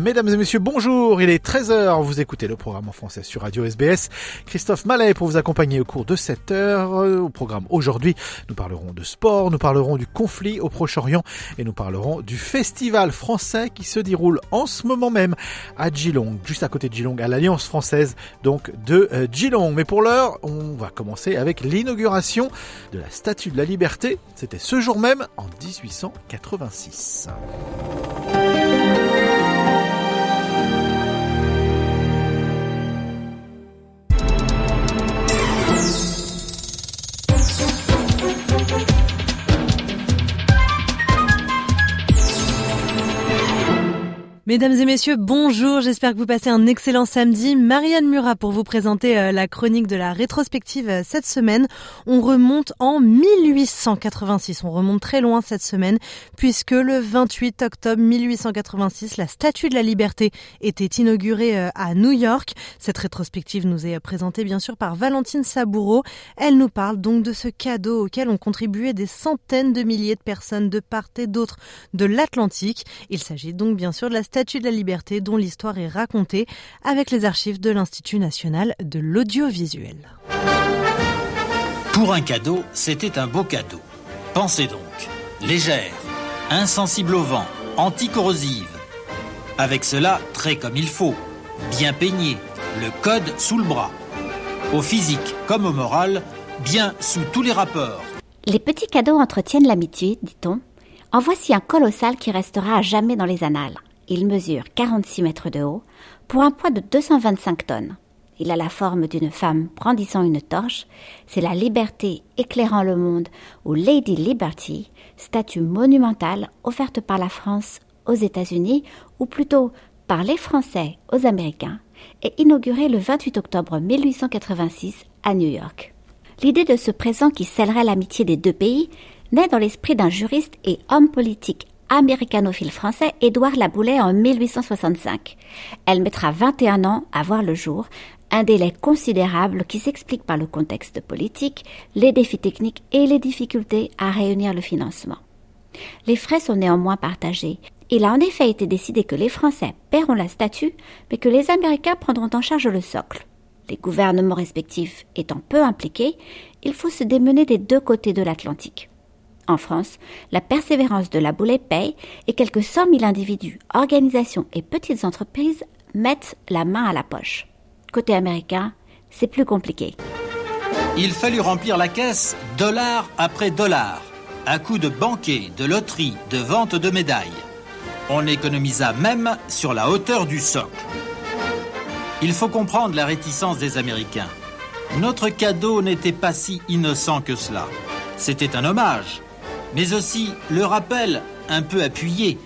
Mesdames et messieurs, bonjour, il est 13h, vous écoutez le programme en français sur Radio SBS. Christophe Mallet pour vous accompagner au cours de cette heure. Au programme aujourd'hui, nous parlerons de sport, nous parlerons du conflit au Proche-Orient et nous parlerons du festival français qui se déroule en ce moment même à Geelong, juste à côté de Geelong, à l'Alliance française donc de euh, Geelong. Mais pour l'heure, on va commencer avec l'inauguration de la Statue de la Liberté. C'était ce jour même en 1886. Mesdames et messieurs, bonjour, j'espère que vous passez un excellent samedi. Marianne Murat pour vous présenter euh, la chronique de la rétrospective euh, cette semaine. On remonte en 1886, on remonte très loin cette semaine, puisque le 28 octobre 1886, la Statue de la Liberté était inaugurée euh, à New York. Cette rétrospective nous est présentée bien sûr par Valentine Saboureau. Elle nous parle donc de ce cadeau auquel ont contribué des centaines de milliers de personnes de part et d'autre de l'Atlantique. Il s'agit donc bien sûr de la Statue Statue de la Liberté dont l'histoire est racontée avec les archives de l'Institut national de l'audiovisuel. Pour un cadeau, c'était un beau cadeau. Pensez donc, légère, insensible au vent, anticorrosive. Avec cela, très comme il faut, bien peignée, le code sous le bras. Au physique comme au moral, bien sous tous les rapports. Les petits cadeaux entretiennent l'amitié, dit-on. En voici un colossal qui restera à jamais dans les annales. Il mesure 46 mètres de haut pour un poids de 225 tonnes. Il a la forme d'une femme brandissant une torche. C'est la liberté éclairant le monde ou Lady Liberty, statue monumentale offerte par la France aux États-Unis ou plutôt par les Français aux Américains et inaugurée le 28 octobre 1886 à New York. L'idée de ce présent qui scellerait l'amitié des deux pays naît dans l'esprit d'un juriste et homme politique américanophile français Édouard Laboulet en 1865. Elle mettra 21 ans à voir le jour, un délai considérable qui s'explique par le contexte politique, les défis techniques et les difficultés à réunir le financement. Les frais sont néanmoins partagés. Il a en effet été décidé que les Français paieront la statue, mais que les Américains prendront en charge le socle. Les gouvernements respectifs étant peu impliqués, il faut se démener des deux côtés de l'Atlantique. En France, la persévérance de la boulet paye et quelques cent mille individus, organisations et petites entreprises mettent la main à la poche. Côté américain, c'est plus compliqué. Il fallut remplir la caisse dollar après dollar, à coups de banquets, de loteries, de ventes de médailles. On économisa même sur la hauteur du socle. Il faut comprendre la réticence des Américains. Notre cadeau n'était pas si innocent que cela. C'était un hommage, mais aussi le rappel, un peu appuyé,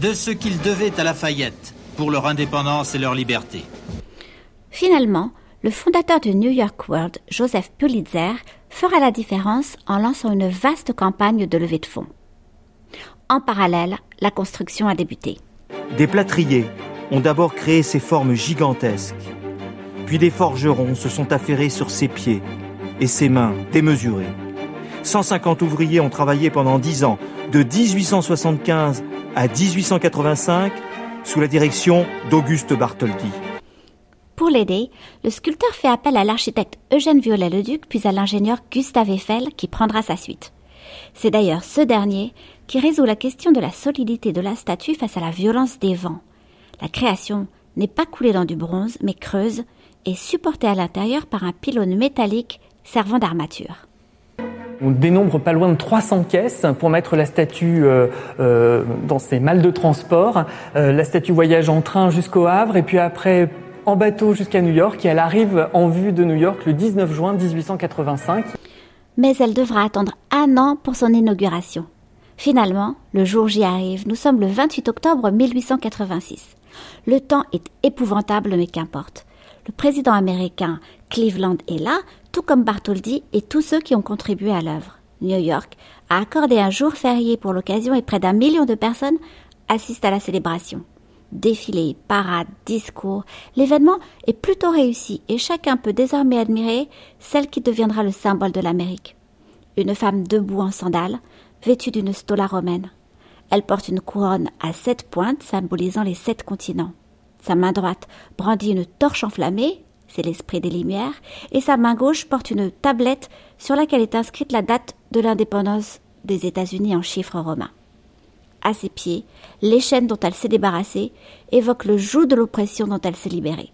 de ce qu'ils devaient à Lafayette pour leur indépendance et leur liberté. Finalement, le fondateur du New York World, Joseph Pulitzer, fera la différence en lançant une vaste campagne de levée de fonds. En parallèle, la construction a débuté. Des plâtriers ont d'abord créé ces formes gigantesques, puis des forgerons se sont affairés sur ses pieds et ses mains démesurées. 150 ouvriers ont travaillé pendant 10 ans, de 1875 à 1885, sous la direction d'Auguste Bartholdi. Pour l'aider, le sculpteur fait appel à l'architecte Eugène Viollet-le-Duc puis à l'ingénieur Gustave Eiffel qui prendra sa suite. C'est d'ailleurs ce dernier qui résout la question de la solidité de la statue face à la violence des vents. La création n'est pas coulée dans du bronze mais creuse et supportée à l'intérieur par un pylône métallique servant d'armature. On dénombre pas loin de 300 caisses pour mettre la statue euh, euh, dans ses malles de transport. Euh, la statue voyage en train jusqu'au Havre et puis après en bateau jusqu'à New York et elle arrive en vue de New York le 19 juin 1885. Mais elle devra attendre un an pour son inauguration. Finalement, le jour J arrive. Nous sommes le 28 octobre 1886. Le temps est épouvantable, mais qu'importe. Le président américain Cleveland est là, tout comme Bartholdi et tous ceux qui ont contribué à l'œuvre. New York a accordé un jour férié pour l'occasion et près d'un million de personnes assistent à la célébration. Défilés, parades, discours, l'événement est plutôt réussi et chacun peut désormais admirer celle qui deviendra le symbole de l'Amérique. Une femme debout en sandales, vêtue d'une stola romaine. Elle porte une couronne à sept pointes symbolisant les sept continents. Sa main droite brandit une torche enflammée, c'est l'esprit des Lumières, et sa main gauche porte une tablette sur laquelle est inscrite la date de l'indépendance des États-Unis en chiffres romains. À ses pieds, les chaînes dont elle s'est débarrassée évoquent le joug de l'oppression dont elle s'est libérée.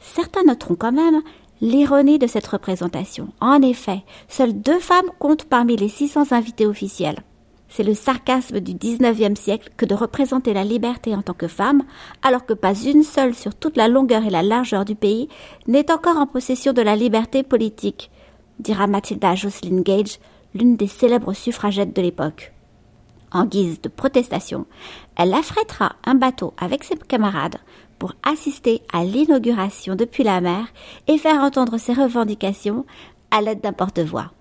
Certains noteront quand même l'ironie de cette représentation. En effet, seules deux femmes comptent parmi les 600 invités officiels. C'est le sarcasme du XIXe siècle que de représenter la liberté en tant que femme, alors que pas une seule sur toute la longueur et la largeur du pays n'est encore en possession de la liberté politique, dira Mathilda Jocelyn Gage, l'une des célèbres suffragettes de l'époque. En guise de protestation, elle affrètera un bateau avec ses camarades pour assister à l'inauguration depuis la mer et faire entendre ses revendications à l'aide d'un porte-voix.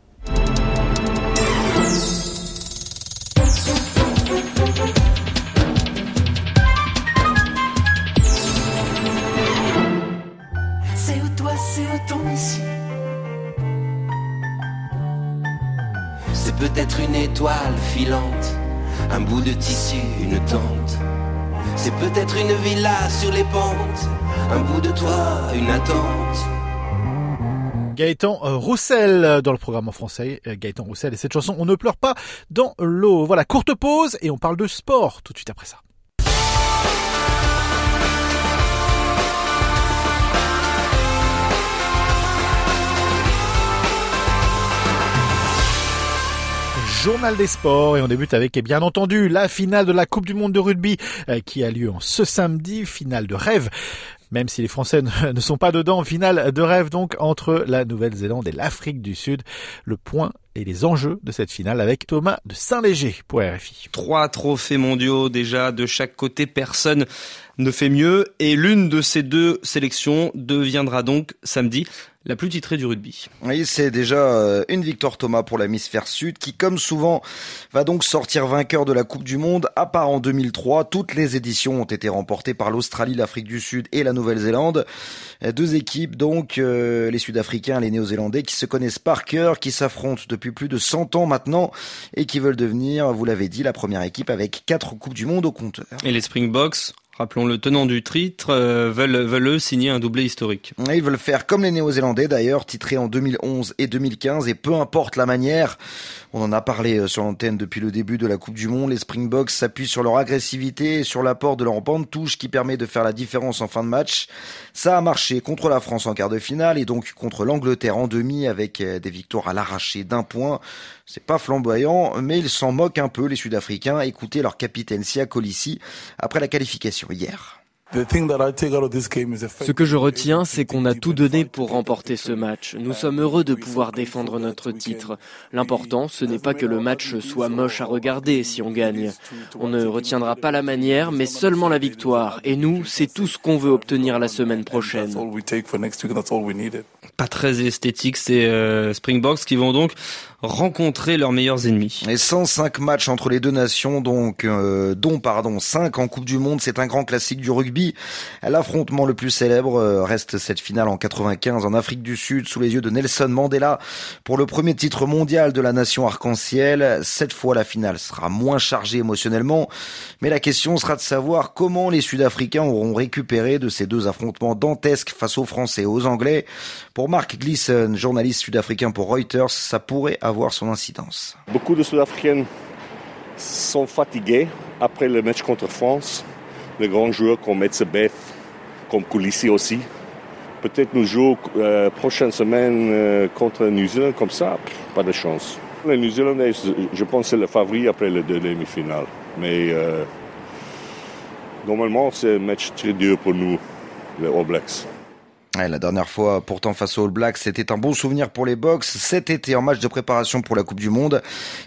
Peut-être une étoile filante, un bout de tissu, une tente. C'est peut-être une villa sur les pentes, un bout de toit, une attente. Gaëtan euh, Roussel euh, dans le programme en français. Euh, Gaëtan Roussel et cette chanson On ne pleure pas dans l'eau. Voilà, courte pause et on parle de sport tout de suite après ça. Journal des sports et on débute avec et bien entendu la finale de la Coupe du Monde de rugby euh, qui a lieu en ce samedi, finale de rêve. Même si les Français ne sont pas dedans, finale de rêve donc entre la Nouvelle-Zélande et l'Afrique du Sud. Le point et les enjeux de cette finale avec Thomas de Saint-Léger pour RFI. Trois trophées mondiaux déjà de chaque côté, personne ne fait mieux et l'une de ces deux sélections deviendra donc samedi la plus titrée du rugby. Oui, c'est déjà euh, une victoire Thomas pour l'hémisphère sud qui, comme souvent, va donc sortir vainqueur de la Coupe du Monde. À part en 2003, toutes les éditions ont été remportées par l'Australie, l'Afrique du Sud et la Nouvelle-Zélande. Euh, Deux équipes donc, euh, les Sud-Africains, les Néo-Zélandais, qui se connaissent par cœur, qui s'affrontent depuis plus de 100 ans maintenant et qui veulent devenir, vous l'avez dit, la première équipe avec quatre Coupes du Monde au compteur. Et les Springboks Rappelons le tenant du titre, euh, veulent, veulent eux signer un doublé historique. Ils veulent faire comme les Néo-Zélandais d'ailleurs, titrés en 2011 et 2015, et peu importe la manière, on en a parlé euh, sur l'antenne depuis le début de la Coupe du Monde, les Springboks s'appuient sur leur agressivité et sur l'apport de leur bande touche qui permet de faire la différence en fin de match. Ça a marché contre la France en quart de finale et donc contre l'Angleterre en demi avec euh, des victoires à l'arraché d'un point. C'est pas flamboyant, mais ils s'en moquent un peu les Sud-Africains. Écoutez leur capitaine Sia Colissi après la qualification hier. Ce que je retiens, c'est qu'on a tout donné pour remporter ce match. Nous sommes heureux de pouvoir défendre notre titre. L'important, ce n'est pas que le match soit moche à regarder si on gagne. On ne retiendra pas la manière, mais seulement la victoire. Et nous, c'est tout ce qu'on veut obtenir la semaine prochaine. Pas très esthétique, c'est euh, Springboks qui vont donc rencontrer leurs meilleurs ennemis. Et 105 matchs entre les deux nations, donc euh, dont pardon 5 en Coupe du Monde, c'est un grand classique du rugby. L'affrontement le plus célèbre euh, reste cette finale en 95 en Afrique du Sud sous les yeux de Nelson Mandela pour le premier titre mondial de la nation arc-en-ciel. Cette fois, la finale sera moins chargée émotionnellement, mais la question sera de savoir comment les Sud-Africains auront récupéré de ces deux affrontements dantesques face aux Français et aux Anglais. Pour Mark Gleason, journaliste sud-africain pour Reuters, ça pourrait Beaucoup de Sud-Africains sont fatigués après le match contre France. Les grands joueurs comme Metzebeth, comme Coulissi aussi. Peut-être nous jouons euh, prochaine semaine euh, contre New Zealand comme ça, pas de chance. Les New Zealandais, je pense, c'est le favori après les deux demi-finales. Mais euh, normalement, c'est un match très dur pour nous, les All Blacks la dernière fois, pourtant face aux All Blacks, c'était un bon souvenir pour les Box. Cet été, en match de préparation pour la Coupe du Monde,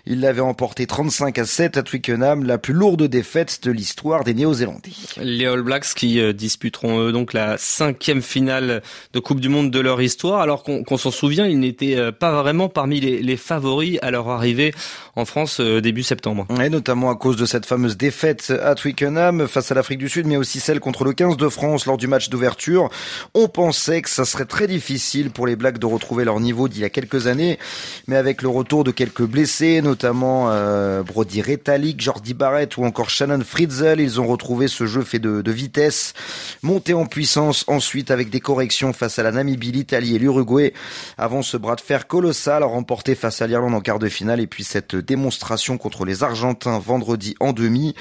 ils l'avaient emporté 35 à 7 à Twickenham, la plus lourde défaite de l'histoire des Néo-Zélandais. Les All Blacks qui euh, disputeront donc la cinquième finale de Coupe du Monde de leur histoire, alors qu'on s'en souvient, ils n'étaient euh, pas vraiment parmi les, favoris à leur arrivée en France euh, début septembre. Et notamment à cause de cette fameuse défaite à Twickenham face à l'Afrique du Sud, mais aussi celle contre le 15 de France lors du match d'ouverture. On pense que ça serait très difficile pour les Blacks de retrouver leur niveau d'il y a quelques années, mais avec le retour de quelques blessés, notamment euh, Brody Retallick, Jordi Barrett ou encore Shannon Fritzel, ils ont retrouvé ce jeu fait de, de vitesse, monté en puissance ensuite avec des corrections face à la Namibie, l'Italie et l'Uruguay, avant ce bras de fer colossal remporté face à l'Irlande en quart de finale et puis cette démonstration contre les Argentins vendredi en demi.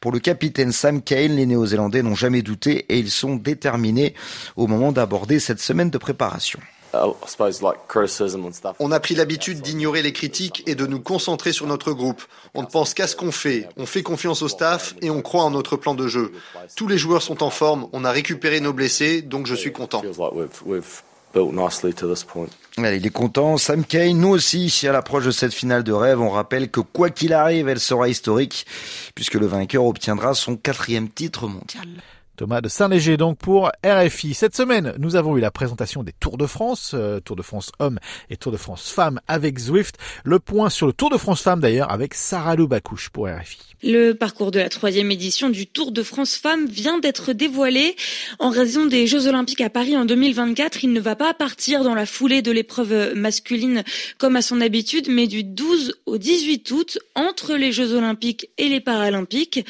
Pour le capitaine Sam Kane, les Néo-Zélandais n'ont jamais douté et ils sont déterminés au moment cette semaine de préparation. On a pris l'habitude d'ignorer les critiques et de nous concentrer sur notre groupe. On ne pense qu'à ce qu'on fait. On fait confiance au staff et on croit en notre plan de jeu. Tous les joueurs sont en forme. On a récupéré nos blessés, donc je suis content. il est content. Sam Kane, nous aussi, à l'approche de cette finale de rêve, on rappelle que quoi qu'il arrive, elle sera historique, puisque le vainqueur obtiendra son quatrième titre mondial. Thomas de Saint-Léger donc pour RFI. Cette semaine, nous avons eu la présentation des Tours de France, euh, Tour de France hommes et Tour de France femmes avec Zwift. Le point sur le Tour de France femmes d'ailleurs avec Sarah Loubacouche pour RFI. Le parcours de la troisième édition du Tour de France femmes vient d'être dévoilé. En raison des Jeux Olympiques à Paris en 2024, il ne va pas partir dans la foulée de l'épreuve masculine comme à son habitude, mais du 12 au 18 août entre les Jeux Olympiques et les Paralympiques.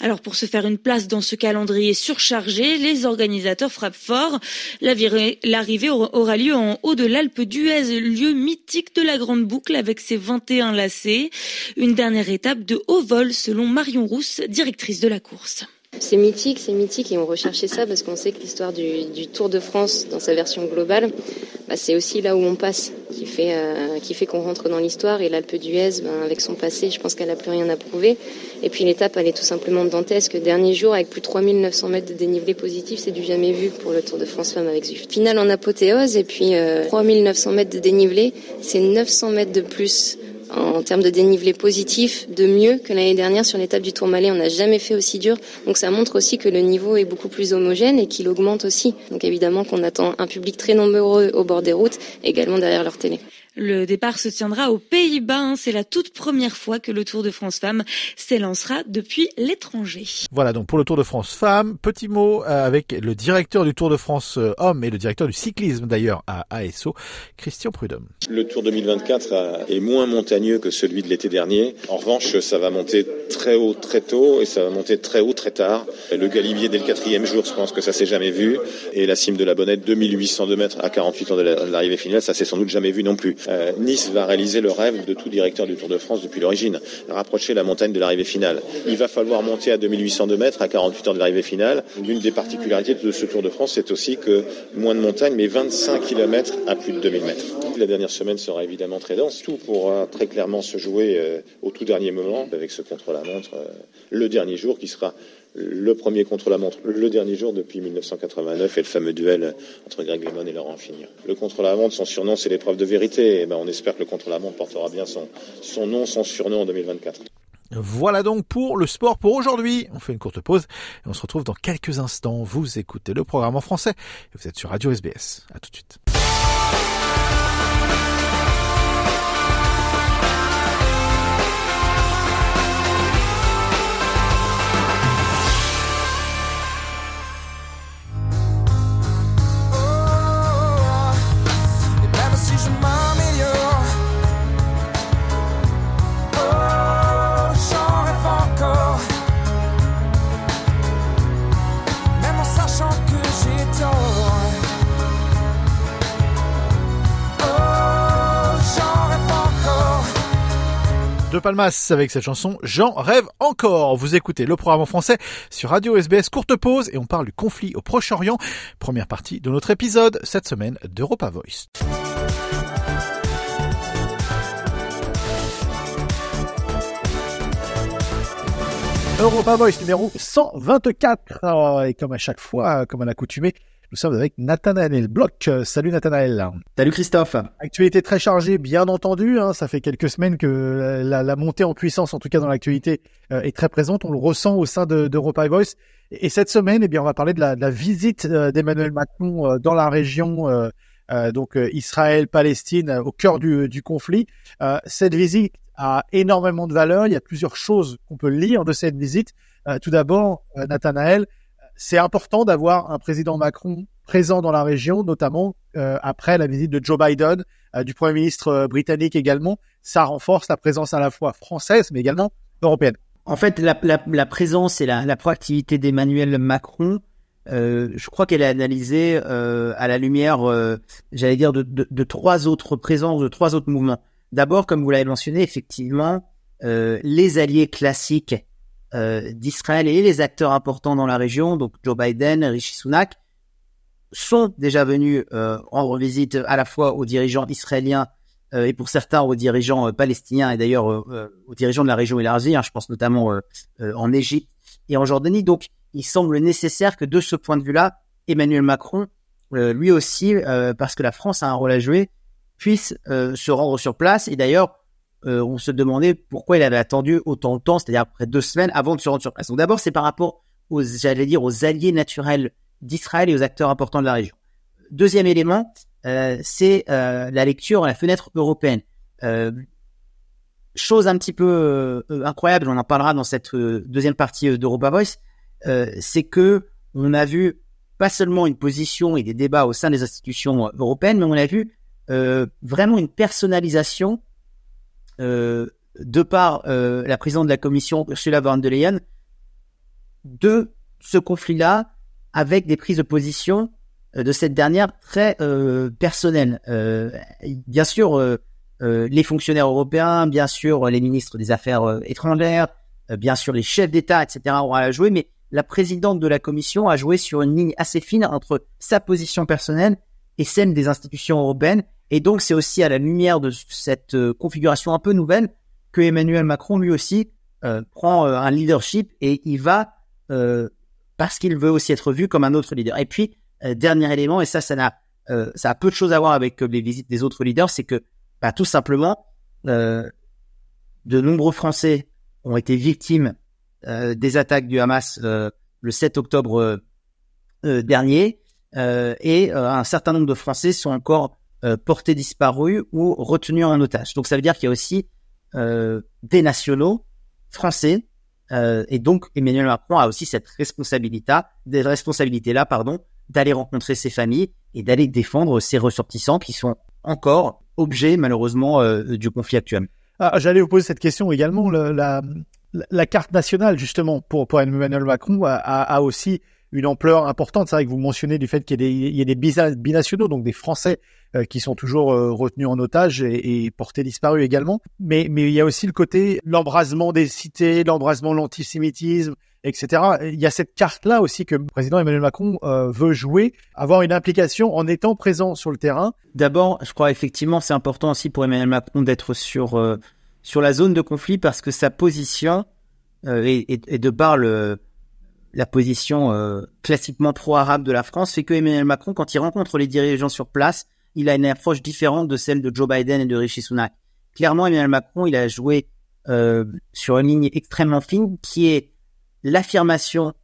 Alors pour se faire une place dans ce calendrier surchargé, les organisateurs frappent fort. L'arrivée aura lieu en haut de l'Alpe d'Huez, lieu mythique de la Grande Boucle avec ses 21 lacets. Une dernière étape de haut vol selon Marion Rousse, directrice de la course. C'est mythique, c'est mythique et on recherchait ça parce qu'on sait que l'histoire du, Tour de France dans sa version globale, bah, c'est aussi là où on passe qui fait, euh, qui fait qu'on rentre dans l'histoire et l'Alpe d'Huez, ben, avec son passé, je pense qu'elle n'a plus rien à prouver. Et puis l'étape, elle est tout simplement dantesque. Dernier jour, avec plus de 3900 mètres de dénivelé positif, c'est du jamais vu pour le Tour de France Femmes avec Zwift. Finale en apothéose et puis 3900 euh, mètres de dénivelé, c'est 900 mètres de plus en termes de dénivelé positif, de mieux que l'année dernière sur l'étape du Tourmalet. On n'a jamais fait aussi dur. Donc ça montre aussi que le niveau est beaucoup plus homogène et qu'il augmente aussi. Donc évidemment qu'on attend un public très nombreux au bord des routes, également derrière leur télé. Le départ se tiendra aux Pays-Bas. Hein. C'est la toute première fois que le Tour de France Femmes s'élancera depuis l'étranger. Voilà donc pour le Tour de France Femmes. Petit mot euh, avec le directeur du Tour de France euh, Hommes et le directeur du cyclisme d'ailleurs à ASO, Christian Prudhomme. Le Tour 2024 est moins montagneux que celui de l'été dernier. En revanche, ça va monter très haut très tôt et ça va monter très haut très tard. Le Galibier dès le quatrième jour, je pense que ça s'est jamais vu. Et la cime de la Bonnette, 2802 mètres à 48 ans de l'arrivée finale, ça s'est sans doute jamais vu non plus. Euh, nice va réaliser le rêve de tout directeur du Tour de France depuis l'origine, rapprocher la montagne de l'arrivée finale. Il va falloir monter à 2802 mètres à 48 heures de l'arrivée finale. L'une des particularités de ce Tour de France, c'est aussi que moins de montagne, mais 25 km à plus de 2000 mètres. La dernière semaine sera évidemment très dense. Tout pourra très clairement se jouer euh, au tout dernier moment avec ce contre-la-montre, euh, le dernier jour qui sera le premier contre-la-montre le dernier jour depuis 1989 et le fameux duel entre Greg Lemon et Laurent Finir. Le contre-la-montre, son surnom, c'est l'épreuve de vérité. Et ben, on espère que le contre-la-montre portera bien son, son nom, son surnom en 2024. Voilà donc pour le sport pour aujourd'hui. On fait une courte pause et on se retrouve dans quelques instants. Vous écoutez le programme en français et vous êtes sur Radio SBS. À tout de suite. De Palmas avec cette chanson J'en rêve encore. Vous écoutez le programme en français sur Radio SBS courte pause et on parle du conflit au Proche-Orient. Première partie de notre épisode cette semaine d'Europa Voice. Europa Voice numéro 124. Et comme à chaque fois, comme à l'accoutumée, nous sommes avec Nathanaël Bloch. Salut Nathanaël. Salut Christophe. Actualité très chargée, bien entendu. Hein. ça fait quelques semaines que la, la, montée en puissance, en tout cas dans l'actualité, euh, est très présente. On le ressent au sein d'Europa de, Voice. Et, cette semaine, eh bien, on va parler de la, de la visite euh, d'Emmanuel Macron euh, dans la région, donc Israël-Palestine, au cœur du, du conflit. cette visite a énormément de valeur. Il y a plusieurs choses qu'on peut lire de cette visite. tout d'abord, Nathanaël, c'est important d'avoir un président Macron présent dans la région, notamment euh, après la visite de Joe Biden, euh, du Premier ministre euh, britannique également. Ça renforce la présence à la fois française, mais également européenne. En fait, la, la, la présence et la, la proactivité d'Emmanuel Macron, je crois qu'elle est analysée à la lumière, j'allais dire, de, de, de, trois autres présences, de trois autres mouvements. D'abord, comme vous l'avez mentionné, effectivement, les alliés classiques euh, d'Israël et les acteurs importants dans la région, donc Joe Biden, Rishi Sunak, sont déjà venus euh, rendre visite à la fois aux dirigeants israéliens euh, et pour certains aux dirigeants palestiniens et d'ailleurs aux dirigeants de la région élargie. Hein, je pense notamment en Égypte et en Jordanie. Donc, il semble nécessaire que de ce point de vue-là, Emmanuel Macron, lui aussi, parce que la France a un rôle à jouer, puisse se rendre sur place. Et d'ailleurs, euh, on se demandait pourquoi il avait attendu autant de temps, c'est-à-dire après deux semaines avant de se rendre sur place. Donc d'abord, c'est par rapport aux, j'allais dire, aux alliés naturels d'Israël et aux acteurs importants de la région. Deuxième élément, euh, c'est euh, la lecture à la fenêtre européenne. chose un petit peu incroyable, on en parlera dans cette deuxième partie d'Europa Voice, c'est que on a vu pas seulement une position et des débats au sein des institutions européennes, mais on a vu vraiment une personnalisation euh, de par euh, la présidente de la commission, Ursula von der Leyen, de ce conflit-là avec des prises de position euh, de cette dernière très personnelles. bien sûr, les fonctionnaires européens, bien sûr, les ministres des Affaires étrangères, bien sûr, les chefs d'État, etc. auront à jouer, mais la présidente de la commission a joué sur une ligne assez fine entre sa position personnelle et celle des institutions européennes et donc, c'est aussi à la lumière de cette euh, configuration un peu nouvelle que Emmanuel Macron, lui aussi, euh, prend euh, un leadership et il va, parce qu'il veut aussi être vu comme un autre leader. Et puis, dernier élément, et ça, ça, a, ça a peu de choses à voir avec les visites des autres leaders, c'est que, bah, tout simplement, de nombreux Français ont été victimes des attaques du Hamas le 7 octobre dernier, et un certain nombre de Français sont encore euh, portés disparus ou retenus en otage. Donc ça veut dire qu'il y a aussi euh, des nationaux français euh, et donc Emmanuel Macron a aussi cette responsabilité, des responsabilités là, pardon, d'aller rencontrer ses familles et d'aller défendre ses ressortissants qui sont encore objets malheureusement euh, du conflit actuel. Ah, J'allais vous poser cette question également. Le, la, la, carte nationale justement pour, pour Emmanuel Macron a, a aussi une ampleur importante. C'est vrai que vous mentionnez du fait qu'il y, ait des, binationaux, donc des Français euh, qui sont toujours euh, retenus en otage et, portés disparus également. Mais, mais il y a aussi le côté l'embrasement des cités, l'embrasement de l'antisémitisme, etc. Il y a cette carte-là aussi que le président Emmanuel Macron euh, veut jouer, avoir une implication en étant présent sur le terrain. D'abord, je crois effectivement c'est important aussi pour Emmanuel Macron d'être sur sur la zone de conflit parce que sa position est, de par le la position euh, classiquement pro-arabe de la France fait que Emmanuel Macron, quand il rencontre les dirigeants sur place, il a une approche différente de celle de Joe Biden et de Rishi Sunak. Clairement, Emmanuel Macron, il a joué euh, sur une ligne extrêmement fine qui est l'affirmation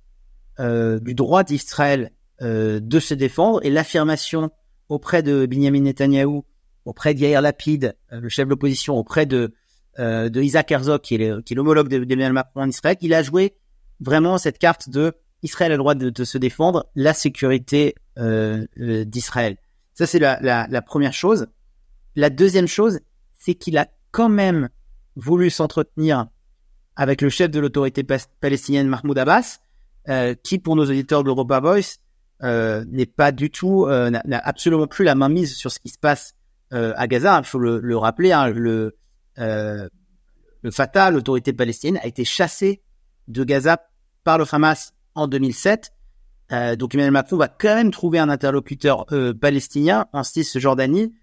euh, du droit d'Israël de se défendre et l'affirmation auprès de Benjamin Netanyahu, auprès d'Yair Lapid, le chef de l'opposition, auprès de, de Isaac Herzog, qui est l'homologue d'Emmanuel Macron en Israël. Il a joué vraiment cette carte de Israël a le droit de, se défendre, la sécurité euh, euh, d'Israël. Ça, c'est la, la, la, première chose. La deuxième chose, c'est qu'il a quand même voulu s'entretenir avec le chef de l'autorité palestinienne Mahmoud Abbas, euh, qui, pour nos auditeurs de l'Europa Voice, euh, n'est pas du tout, euh, n'a absolument plus la main mise sur ce qui se passe à Gaza. Il faut le, le rappeler, hein, le, le Fatah, l'autorité palestinienne, a été chassée de Gaza par le Hamas en 2007. Euh, donc Emmanuel Macron va quand même trouver un interlocuteur euh, palestinien en Cisjordanie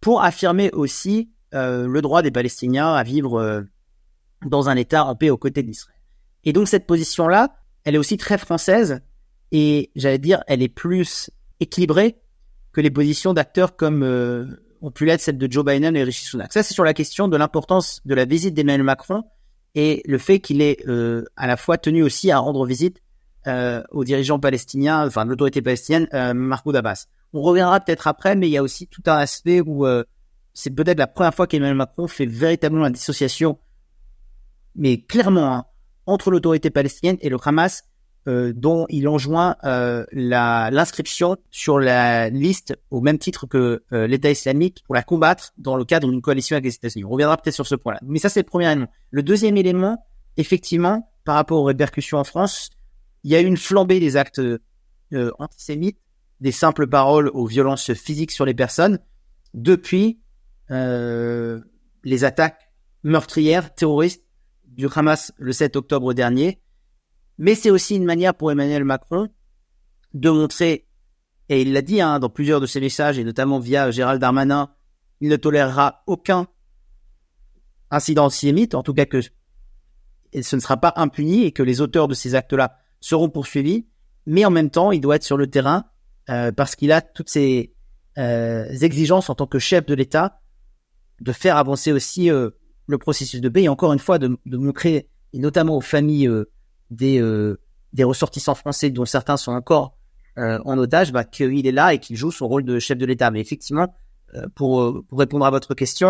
pour affirmer aussi euh, le droit des Palestiniens à vivre dans un État en paix aux côtés d'Israël. Et donc cette position-là, elle est aussi très française et j'allais dire, elle est plus équilibrée que les positions d'acteurs comme ont pu l'être celles de Joe Biden et Rishi Sunak. Ça, c'est sur la question de l'importance de la visite d'Emmanuel Macron et le fait qu'il est euh, à la fois tenu aussi à rendre visite euh, aux dirigeants palestiniens, enfin l'autorité palestinienne, euh, Mahmoud Abbas. On reviendra peut-être après, mais il y a aussi tout un aspect où euh, c'est peut-être la première fois qu'Emmanuel Macron fait véritablement la dissociation, mais clairement, hein, entre l'autorité palestinienne et le Hamas, euh, dont il enjoint euh, l'inscription sur la liste au même titre que euh, l'État islamique pour la combattre dans le cadre d'une coalition avec les États-Unis. On reviendra peut-être sur ce point-là. Mais ça, c'est le premier élément. Le deuxième élément, effectivement, par rapport aux répercussions en France, il y a eu une flambée des actes euh, antisémites, des simples paroles aux violences physiques sur les personnes, depuis euh, les attaques meurtrières, terroristes du Hamas le 7 octobre dernier. Mais c'est aussi une manière pour Emmanuel Macron de montrer, et il l'a dit hein, dans plusieurs de ses messages, et notamment via Gérald Darmanin, il ne tolérera aucun incident antisémite, en tout cas que ce ne sera pas impuni et que les auteurs de ces actes-là seront poursuivis, mais en même temps, il doit être sur le terrain euh, parce qu'il a toutes ces euh, exigences en tant que chef de l'État de faire avancer aussi euh, le processus de paix et encore une fois de, de montrer, et notamment aux familles des, euh, des ressortissants français dont certains sont encore euh, en otage, bah, qu'il est là et qu'il joue son rôle de chef de l'État. Mais effectivement, euh, pour, euh, pour répondre à votre question,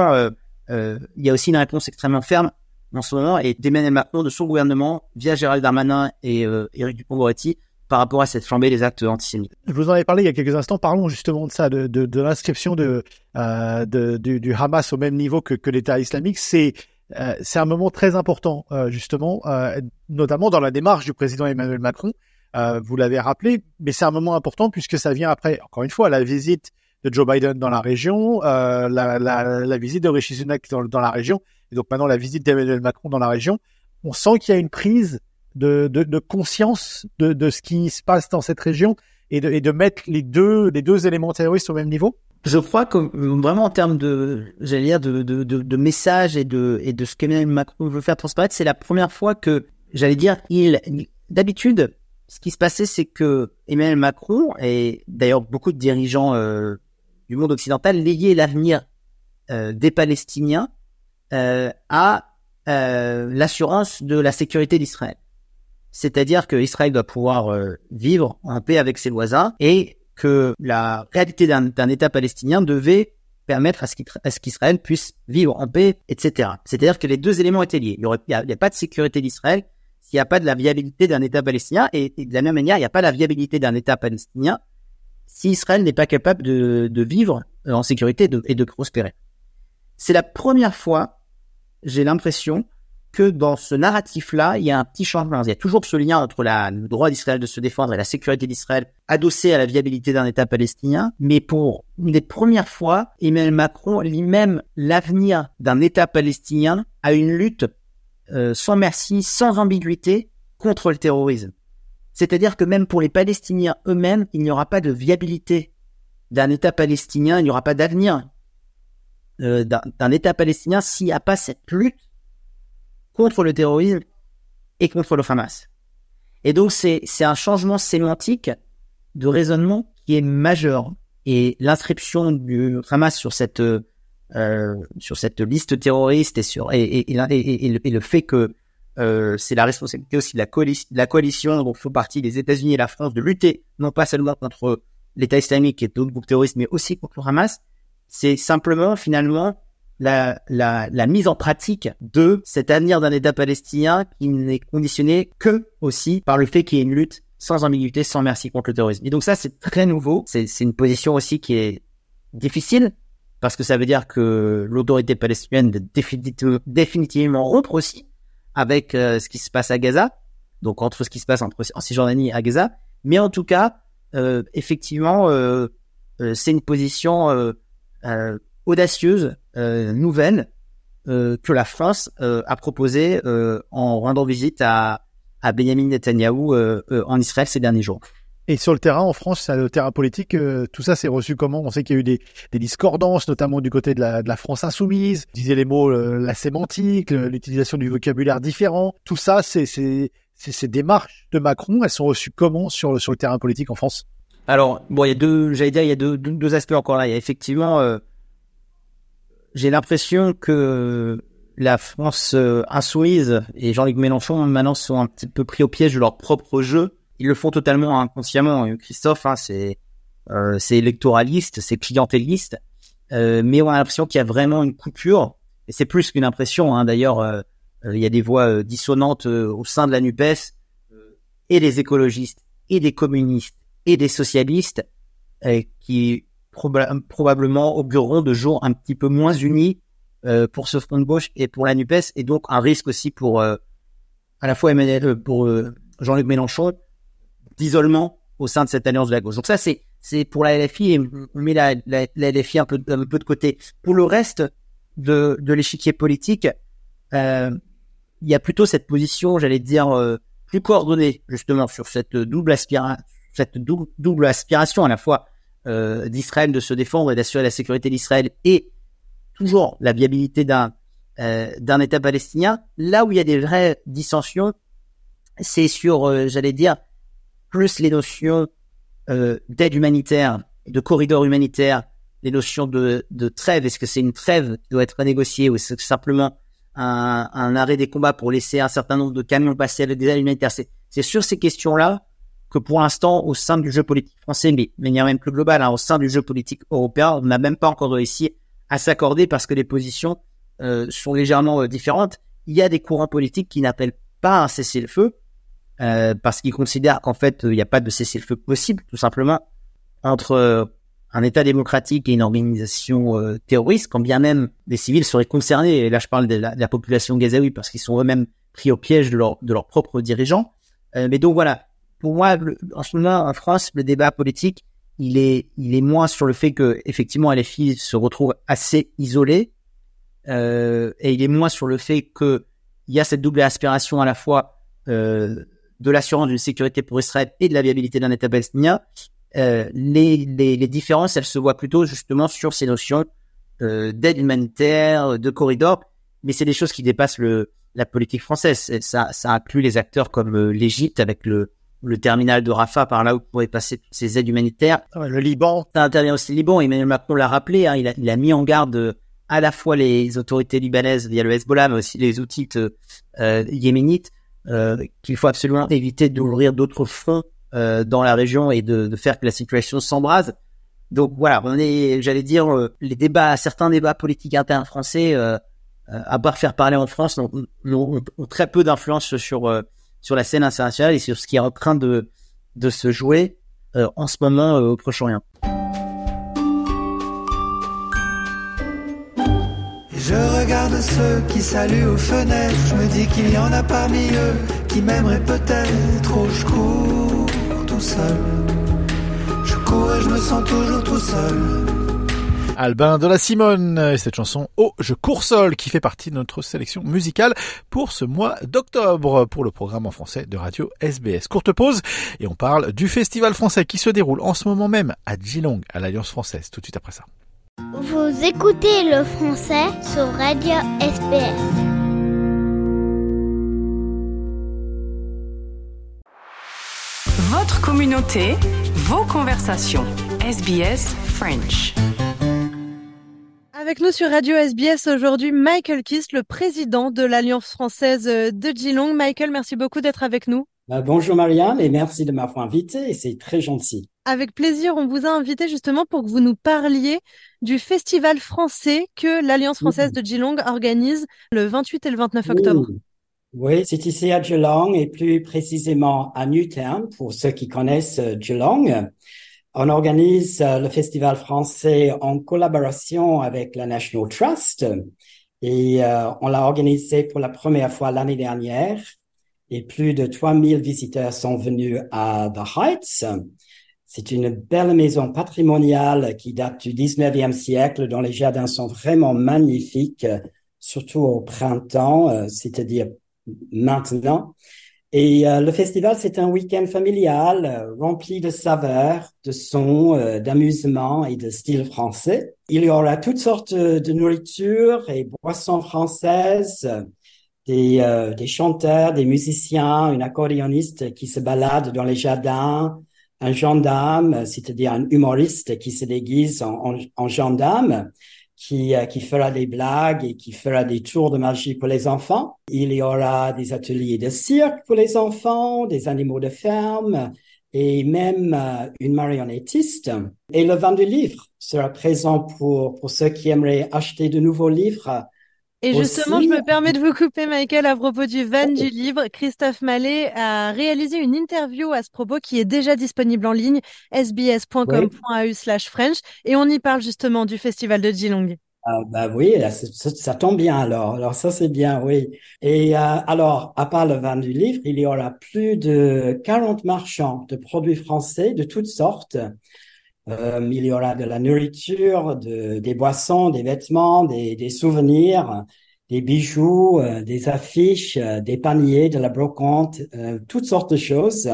euh, il y a aussi une réponse extrêmement ferme en ce moment et d'Emmanuel Macron, de son gouvernement, via Gérald Darmanin et Éric Dupond-Moretti, par rapport à cette flambée des actes antisémites. Je vous en ai parlé il y a quelques instants. Parlons justement de ça, de, de, de l'inscription de, euh, du, du Hamas au même niveau que, que l'État islamique. C'est euh, c'est un moment très important, euh, justement, euh, notamment dans la démarche du président Emmanuel Macron. Euh, vous l'avez rappelé, mais c'est un moment important puisque ça vient après, encore une fois, la visite de Joe Biden dans la région, euh, la, la, la visite de Rishi Sunak dans, dans la région, et donc maintenant la visite d'Emmanuel Macron dans la région. On sent qu'il y a une prise de, de, de conscience de, de ce qui se passe dans cette région et de, et de mettre les deux, les deux éléments terroristes au même niveau Je crois que vraiment en termes de, j'allais dire, de, de, de, de message et de, et de ce qu'Emmanuel Macron veut faire transparaître, c'est la première fois que, j'allais dire, il, d'habitude, ce qui se passait, c'est que Emmanuel Macron et d'ailleurs beaucoup de dirigeants euh, du monde occidental liaient l'avenir euh, des Palestiniens euh, à euh, l'assurance de la sécurité d'Israël. C'est-à-dire que Israël doit pouvoir euh, vivre en paix avec ses voisins et que la réalité d'un État palestinien devait permettre à ce qu'Israël puisse vivre en paix, etc. C'est-à-dire que les deux éléments étaient liés. Il n'y a, a pas de sécurité d'Israël s'il n'y a pas de la viabilité d'un État palestinien et, de la même manière, il n'y a pas la viabilité d'un État palestinien si Israël n'est pas capable de, de vivre en sécurité et de prospérer. C'est la première fois, j'ai l'impression, que dans ce narratif-là, il y a un petit changement. Il y a toujours ce lien entre la, le droit d'Israël de se défendre et la sécurité d'Israël adossé à la viabilité d'un État palestinien. Mais pour une des premières fois, Emmanuel Macron lie même l'avenir d'un État palestinien à une lutte euh, sans merci, sans ambiguïté contre le terrorisme. C'est-à-dire que même pour les Palestiniens eux-mêmes, il n'y aura pas de viabilité d'un État palestinien, il n'y aura pas d'avenir euh, d'un État palestinien s'il n'y a pas cette lutte contre le terrorisme et contre le Hamas. Et donc c'est un changement sémantique de raisonnement qui est majeur. Et l'inscription du Hamas sur cette euh, sur cette liste terroriste et sur et, et- et le, et le fait que euh, c'est la responsabilité aussi de la, coalition, de la coalition dont font partie les États-Unis et la France de lutter non pas seulement contre l'État islamique et d'autres groupes terroristes, mais aussi contre le Hamas. C'est simplement finalement la, la, la mise en pratique de cet avenir d'un État palestinien qui n'est conditionné que aussi par le fait qu'il y ait une lutte sans ambiguïté, sans merci contre le terrorisme. Et donc ça, c'est très nouveau. C'est une position aussi qui est difficile parce que ça veut dire que l'autorité palestinienne doit définitivement, rompre aussi avec euh, ce qui se passe à Gaza, donc entre ce qui se passe entre en Cisjordanie et à Gaza. Mais en tout cas, euh, effectivement, euh, euh, c'est une position euh, audacieuse, euh, nouvelle, que la France a proposé en rendant visite à, à Benjamin Netanyahou en Israël ces derniers jours. Et sur le terrain, en France, sur le terrain politique, tout ça s'est reçu comment? On sait qu'il y a eu des, des, discordances, notamment du côté de la, de la France insoumise. Disiez les mots, la sémantique, l'utilisation du vocabulaire différent. Tout ça, c'est ces démarches de Macron, elles sont reçues comment sur, sur le terrain politique en France? Alors, bon, il y a deux, j'allais dire, il y a deux, deux, aspects encore là. Il y a effectivement, euh, j'ai l'impression que la France euh, insoumise et Jean-Luc Mélenchon maintenant sont un petit peu pris au piège de leur propre jeu. Ils le font totalement inconsciemment. Christophe, hein, c'est euh, c'est électoraliste, c'est clientéliste, euh, mais on a l'impression qu'il y a vraiment une coupure. Et c'est plus qu'une impression. Hein, D'ailleurs, euh, il y a des voix euh, dissonantes au sein de la NUPES, et des écologistes, et des communistes, et des socialistes, qui probablement augureront de jours un petit peu moins unis pour ce front de gauche et pour la NUPES, et donc un risque aussi pour à la fois Emmanuel, pour Jean-Luc Mélenchon, d'isolement au sein de cette alliance de la gauche. Donc ça, c'est c'est pour la LFI et on met la, la, la LFI un peu, un peu de côté. Pour le reste de, de l'échiquier politique, euh, il y a plutôt cette position, j'allais dire, euh, plus coordonnée justement sur cette double aspiration, cette double, aspiration à la fois euh, d'Israël de se défendre et d'assurer la sécurité d'Israël et toujours la viabilité d'un euh, État palestinien. Là où il y a des vraies dissensions, c'est sur, euh, j'allais dire, plus les notions d'aide humanitaire, de corridor humanitaire, les notions de, de trêve. Est-ce que c'est une trêve qui doit être négociée ou est-ce que simplement un, un, arrêt des combats pour laisser un certain nombre de camions passer avec des aides humanitaires. C'est sur ces questions-là que pour l'instant, au sein du jeu politique français, mais de manière même plus globale, hein, au sein du jeu politique européen, on n'a même pas encore réussi à s'accorder parce que les positions euh, sont légèrement euh, différentes. Il y a des courants politiques qui n'appellent pas un cessez-le-feu euh, parce qu'ils considèrent qu'en fait, il n'y a pas de cessez-le-feu possible, tout simplement, entre un État démocratique et une organisation euh, terroriste, quand bien même des civils seraient concernés, et là je parle de la, population gazaoui parce qu'ils sont eux-mêmes pris au piège de, leur, de leurs propres dirigeants. Euh, mais donc voilà, pour moi, en ce moment en France, le débat politique, il est, il est moins sur le fait que effectivement LFI se retrouve assez isolé, euh, et il est moins sur le fait que il y a cette double aspiration à la fois de l'assurance d'une sécurité pour Israël et de la viabilité d'un État palestinien, euh, les, les, les, différences, elles se voient plutôt justement sur ces notions euh, d'aide humanitaire, de corridor, mais c'est des choses qui dépassent le, la politique française. Ça, ça inclut les acteurs comme euh, l'Égypte avec le, le terminal de Rafah par là où pourraient passer ces aides humanitaires. Ah le Liban. Ça intervient aussi le Liban. Emmanuel Macron l'a rappelé. Hein, il, a, il, a, mis en garde euh, à la fois les autorités libanaises via le Hezbollah, mais aussi les outils euh, yéménites, euh, qu'il faut absolument éviter d'ouvrir d'autres fonds euh, dans la région et de, de, faire que la situation s'embrase. Donc voilà, on est, j'allais dire, euh, les débats, certains débats politiques internes français, euh, euh à part faire parler en France, ont, ont, ont très peu d'influence sur sur la scène internationale et sur ce qui est en train de se jouer en ce moment au Proche-Orient. Je regarde ceux qui saluent aux fenêtres, je me dis qu'il y en a parmi eux qui m'aimeraient peut-être, oh je cours seul. Je cours et je me sens toujours tout seul. Albin de la Simone et cette chanson Oh je cours seul qui fait partie de notre sélection musicale pour ce mois d'octobre pour le programme en français de radio SBS. Courte pause et on parle du festival français qui se déroule en ce moment même à Geelong à l'Alliance française tout de suite après ça. Vous écoutez le français sur radio SBS. Votre communauté, vos conversations. SBS French. Avec nous sur Radio SBS aujourd'hui, Michael Kiss, le président de l'Alliance française de Geelong. Michael, merci beaucoup d'être avec nous. Bah, bonjour Marianne et merci de m'avoir invité, c'est très gentil. Avec plaisir, on vous a invité justement pour que vous nous parliez du festival français que l'Alliance française de Geelong organise le 28 et le 29 octobre. Oui, c'est ici à Geelong et plus précisément à Newtown pour ceux qui connaissent euh, Geelong. On organise euh, le festival français en collaboration avec la National Trust et euh, on l'a organisé pour la première fois l'année dernière et plus de 3000 visiteurs sont venus à The Heights. C'est une belle maison patrimoniale qui date du 19e siècle dont les jardins sont vraiment magnifiques surtout au printemps, c'est-à-dire maintenant. Et le festival, c'est un week-end familial rempli de saveurs, de sons, d'amusement et de style français. Il y aura toutes sortes de nourriture et boissons françaises, des, euh, des chanteurs, des musiciens, une accordéoniste qui se balade dans les jardins, un gendarme, c'est-à-dire un humoriste qui se déguise en, en, gendarme, qui, euh, qui fera des blagues et qui fera des tours de magie pour les enfants. Il y aura des ateliers de cirque pour les enfants, des animaux de ferme et même euh, une marionnettiste. Et le vin du livre sera présent pour, pour ceux qui aimeraient acheter de nouveaux livres et justement, je me permets de vous couper, Michael, à propos du van du livre. Christophe Mallet a réalisé une interview à ce propos qui est déjà disponible en ligne, sbs.com.au slash French, et on y parle justement du festival de Geelong. Ah, bah oui, ça, tombe bien alors. Alors ça c'est bien, oui. Et euh, alors, à part le vin du livre, il y aura plus de 40 marchands de produits français de toutes sortes euh, il y aura de la nourriture, de, des boissons, des vêtements, des, des souvenirs, des bijoux, euh, des affiches, euh, des paniers, de la brocante, toutes sortes de choses.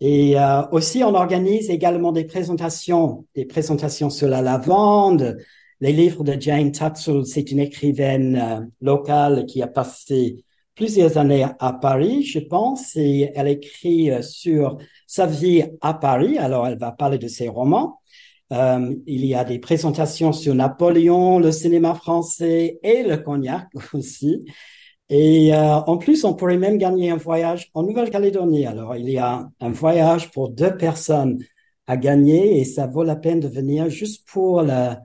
Et aussi, on organise également des présentations, des présentations sur la lavande. Les livres de Jane Tatzel, c'est une écrivaine locale qui a passé plusieurs années à Paris, je pense, et elle écrit sur sa vie à Paris. Alors, elle va parler de ses romans. Euh, il y a des présentations sur Napoléon, le cinéma français et le cognac aussi. Et euh, en plus, on pourrait même gagner un voyage en Nouvelle-Calédonie. Alors, il y a un voyage pour deux personnes à gagner et ça vaut la peine de venir juste pour la,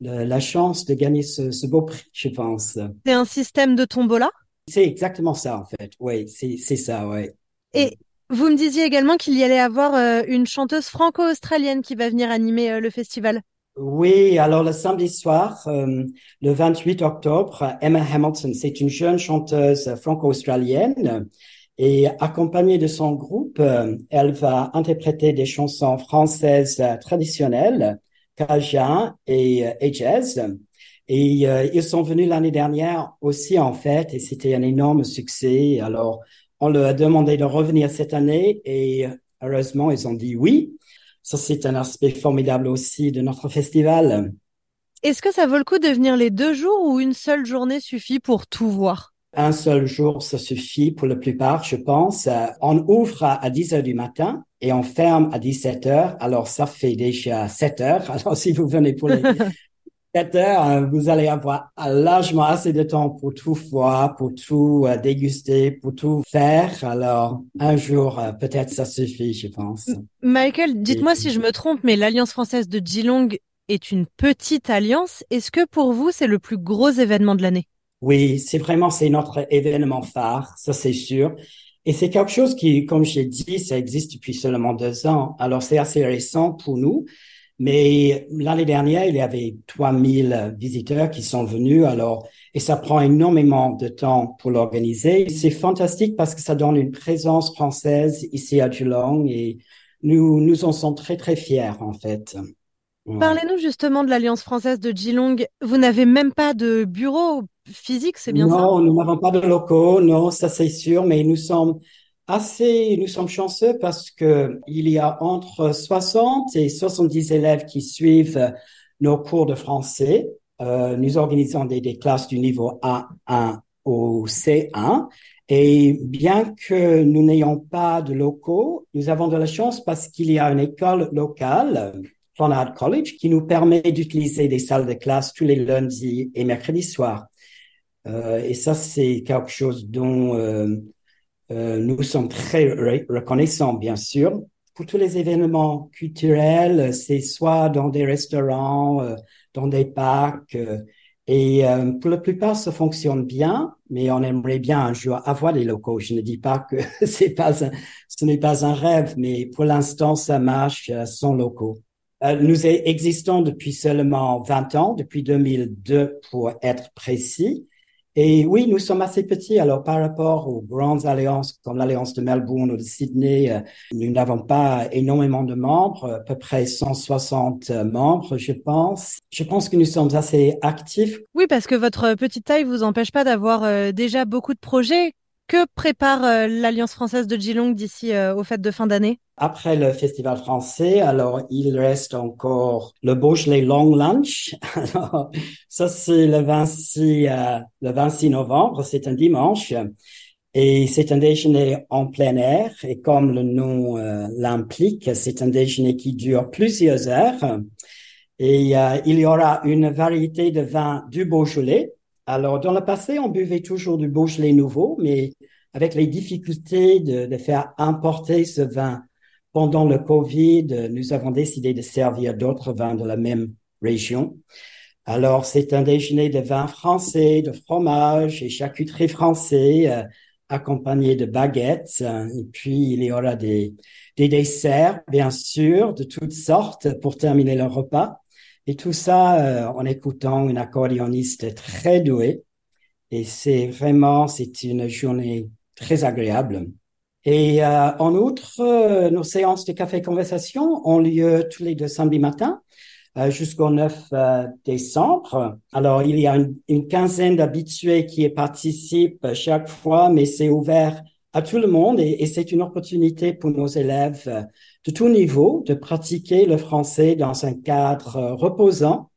la, chance de gagner ce, ce beau prix, je pense. C'est un système de tombola? C'est exactement ça, en fait. Oui, c'est ça, oui. Et vous me disiez également qu'il y allait avoir euh, une chanteuse franco-australienne qui va venir animer euh, le festival. Oui, alors le samedi soir, euh, le 28 octobre, Emma Hamilton, c'est une jeune chanteuse franco-australienne et accompagnée de son groupe, elle va interpréter des chansons françaises traditionnelles, cajun et, et jazz. Et ils sont venus l'année dernière aussi en fait, et c'était un énorme succès. Alors on leur a demandé de revenir cette année et heureusement, ils ont dit oui. Ça, c'est un aspect formidable aussi de notre festival. Est-ce que ça vaut le coup de venir les deux jours ou une seule journée suffit pour tout voir? Un seul jour, ça suffit pour la plupart, je pense. On ouvre à 10 heures du matin et on ferme à 17 heures. Alors, ça fait déjà 7 heures. Alors, si vous venez pour les, 7 heures, euh, vous allez avoir largement assez de temps pour tout voir, pour tout euh, déguster, pour tout faire. Alors, un jour, euh, peut-être ça suffit, je pense. Michael, dites-moi si je me trompe, mais l'Alliance française de Geelong est une petite alliance. Est-ce que pour vous, c'est le plus gros événement de l'année? Oui, c'est vraiment, c'est notre événement phare, ça c'est sûr. Et c'est quelque chose qui, comme j'ai dit, ça existe depuis seulement deux ans. Alors, c'est assez récent pour nous. Mais l'année dernière, il y avait 3000 visiteurs qui sont venus. Alors, et ça prend énormément de temps pour l'organiser. C'est fantastique parce que ça donne une présence française ici à Geelong et nous, nous en sommes très, très fiers, en fait. Parlez-nous justement de l'Alliance française de Geelong. Vous n'avez même pas de bureau physique, c'est bien ça? Non, nous n'avons pas de locaux. Non, ça c'est sûr, mais nous sommes assez, nous sommes chanceux parce que il y a entre 60 et 70 élèves qui suivent nos cours de français. Euh, nous organisons des, classes du niveau A1 au C1. Et bien que nous n'ayons pas de locaux, nous avons de la chance parce qu'il y a une école locale, Clonard College, qui nous permet d'utiliser des salles de classe tous les lundis et mercredis soirs. Euh, et ça, c'est quelque chose dont euh, euh, nous sommes très reconnaissants, bien sûr. Pour tous les événements culturels, c'est soit dans des restaurants, euh, dans des parcs, euh, et pour la plupart, ça fonctionne bien, mais on aimerait bien un jour avoir des locaux. Je ne dis pas que c'est pas un, ce n'est pas un rêve, mais pour l'instant, ça marche sans locaux. nous existons depuis seulement 20 ans, depuis 2002 pour être précis. Et oui, nous sommes assez petits. Alors, par rapport aux grandes alliances comme l'Alliance de Melbourne ou de Sydney, euh, nous n'avons pas énormément de membres, à peu près 160 membres, je pense. Je pense que nous sommes assez actifs. Oui, parce que votre petite taille vous empêche pas d'avoir euh, déjà beaucoup de projets. Que prépare euh, l'Alliance française de Geelong d'ici euh, aux fêtes de fin d'année? Après le festival français, alors il reste encore le Beaujolais Long Lunch. Alors, ça c'est le 26 euh, le 26 novembre, c'est un dimanche. Et c'est un déjeuner en plein air et comme le nom l'implique, c'est un déjeuner qui dure plusieurs heures. Et il y aura une variété de vins du Beaujolais, alors, dans le passé, on buvait toujours du Beaujolais nouveau, mais avec les difficultés de, de, faire importer ce vin pendant le Covid, nous avons décidé de servir d'autres vins de la même région. Alors, c'est un déjeuner de vin français, de fromage et charcuterie français, euh, accompagné de baguettes. Et puis, il y aura des, des desserts, bien sûr, de toutes sortes pour terminer le repas. Et tout ça euh, en écoutant une accordéoniste très douée. Et c'est vraiment, c'est une journée très agréable. Et euh, en outre, euh, nos séances de café conversation ont lieu tous les deux samedis matins euh, jusqu'au 9 euh, décembre. Alors, il y a une, quinzaine d'habitués qui participent chaque fois, mais c'est ouvert à tout le monde et, c'est une opportunité pour nos élèves de tout niveau de pratiquer le français dans un cadre euh, reposant,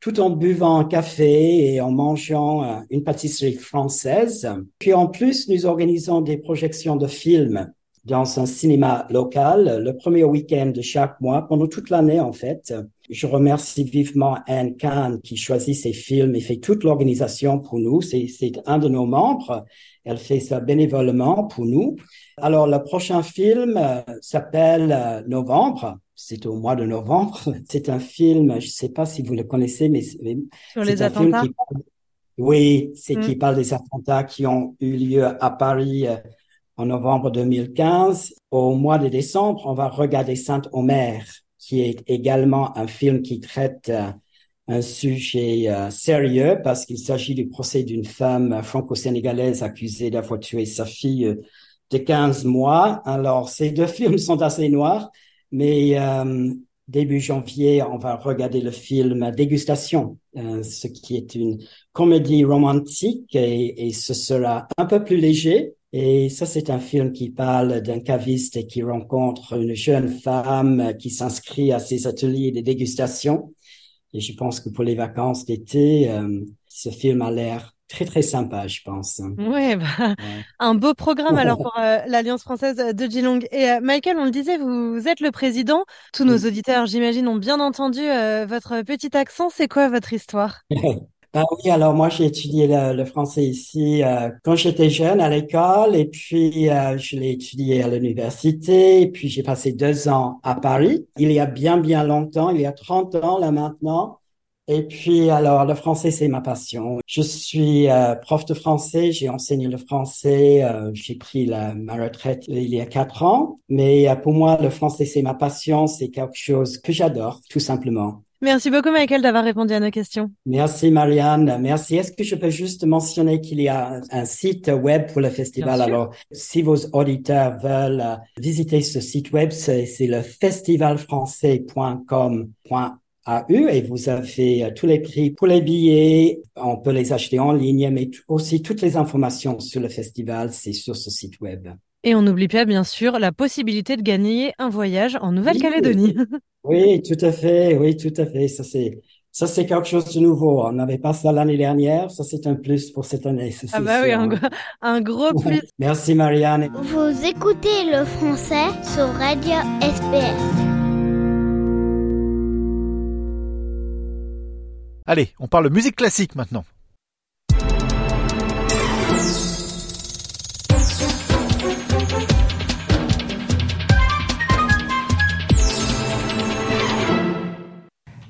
tout en buvant un café et en mangeant euh, une pâtisserie française. Puis en plus, nous organisons des projections de films dans un cinéma local le premier week-end de chaque mois pendant toute l'année en fait. Je remercie vivement Anne Kahn qui choisit ces films et fait toute l'organisation pour nous. C'est un de nos membres. Elle fait ça bénévolement pour nous. Alors, le prochain film euh, s'appelle euh, Novembre. C'est au mois de novembre. C'est un film, je ne sais pas si vous le connaissez, mais sur les attentats? oui, c'est qui mm. parle des attentats qui ont eu lieu à Paris euh, en novembre 2015. Au mois de décembre, on va regarder Saint-Omer, qui est également un film qui traite un sujet sérieux parce qu'il s'agit du procès d'une femme franco-sénégalaise accusée d'avoir tué sa fille de 15 mois. Alors, ces deux films sont assez noirs, mais euh, début janvier, on va regarder le film Dégustation, euh, ce qui est une comédie romantique et, et, ce sera un peu plus léger. Et ça, c'est un film qui parle d'un caviste qui rencontre une jeune femme qui s'inscrit à ses ateliers de dégustation. Et je pense que pour les vacances d'été, euh, ce film a l'air très très sympa, je pense. Ouais, bah, un beau programme alors pour euh, l'Alliance française de Geelong. Et euh, Michael, on le disait, vous, êtes le président. Tous nos auditeurs, j'imagine, ont bien entendu euh, votre petit accent. C'est quoi votre histoire? Ben oui, alors moi j'ai étudié le, français ici quand j'étais jeune à l'école et puis je l'ai étudié à l'université et puis j'ai passé deux ans à Paris. Il y a bien bien longtemps, il y a 30 ans là maintenant. Et puis, alors, le français, c'est ma passion. Je suis euh, prof de français, j'ai enseigné le français, euh, j'ai pris la, ma retraite il y a quatre ans. Mais euh, pour moi, le français, c'est ma passion, c'est quelque chose que j'adore, tout simplement. Merci beaucoup, Michael, d'avoir répondu à nos questions. Merci, Marianne. Merci. Est-ce que je peux juste mentionner qu'il y a un site web pour le festival? Alors, si vos auditeurs veulent visiter ce site web, c'est le festivalfrançais.com eu et vous avez euh, tous les prix pour les billets. On peut les acheter en ligne, mais aussi toutes les informations sur le festival, c'est sur ce site web. Et on n'oublie pas, bien sûr, la possibilité de gagner un voyage en Nouvelle-Calédonie. Oui, tout à fait. Oui, tout à fait. Ça, c'est, ça, c'est quelque chose de nouveau. On n'avait pas ça l'année dernière. Ça, c'est un plus pour cette année. ah bah oui, un, un gros plus. Merci, Marianne. Vous écoutez le français sur Radio SPS. Allez, on parle musique classique maintenant.